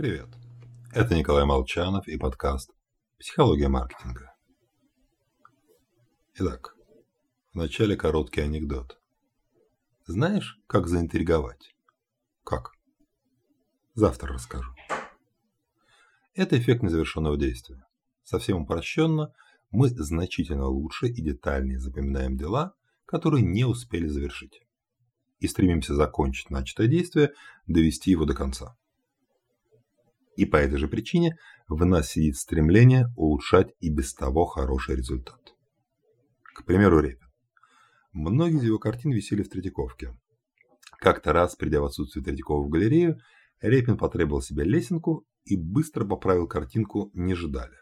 Привет. Это Николай Молчанов и подкаст «Психология маркетинга». Итак, вначале короткий анекдот. Знаешь, как заинтриговать? Как? Завтра расскажу. Это эффект незавершенного действия. Совсем упрощенно, мы значительно лучше и детальнее запоминаем дела, которые не успели завершить. И стремимся закончить начатое действие, довести его до конца. И по этой же причине в нас сидит стремление улучшать и без того хороший результат. К примеру, Репин. Многие из его картин висели в Третьяковке. Как-то раз, придя в отсутствие Третьякова в галерею, Репин потребовал себе лесенку и быстро поправил картинку «Не ждали».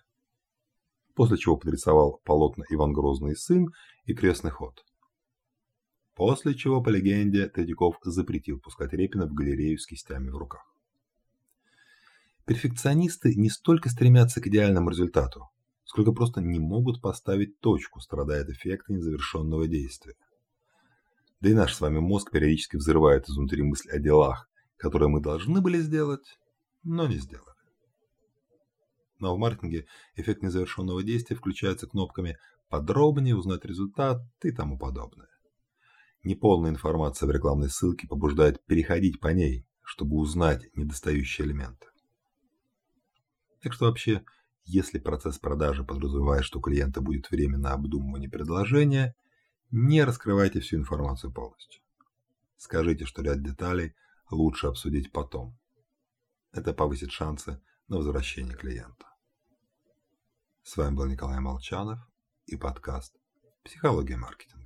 После чего подрисовал полотна «Иван Грозный сын» и «Крестный ход». После чего, по легенде, Третьяков запретил пускать Репина в галерею с кистями в руках. Перфекционисты не столько стремятся к идеальному результату, сколько просто не могут поставить точку, страдая от эффекта незавершенного действия. Да и наш с вами мозг периодически взрывает изнутри мысль о делах, которые мы должны были сделать, но не сделали. Но в маркетинге эффект незавершенного действия включается кнопками «подробнее», «узнать результат» и тому подобное. Неполная информация в рекламной ссылке побуждает переходить по ней, чтобы узнать недостающие элементы. Так что вообще, если процесс продажи подразумевает, что у клиента будет время на обдумывание предложения, не раскрывайте всю информацию полностью. Скажите, что ряд деталей лучше обсудить потом. Это повысит шансы на возвращение клиента. С вами был Николай Молчанов и подкаст «Психология маркетинга».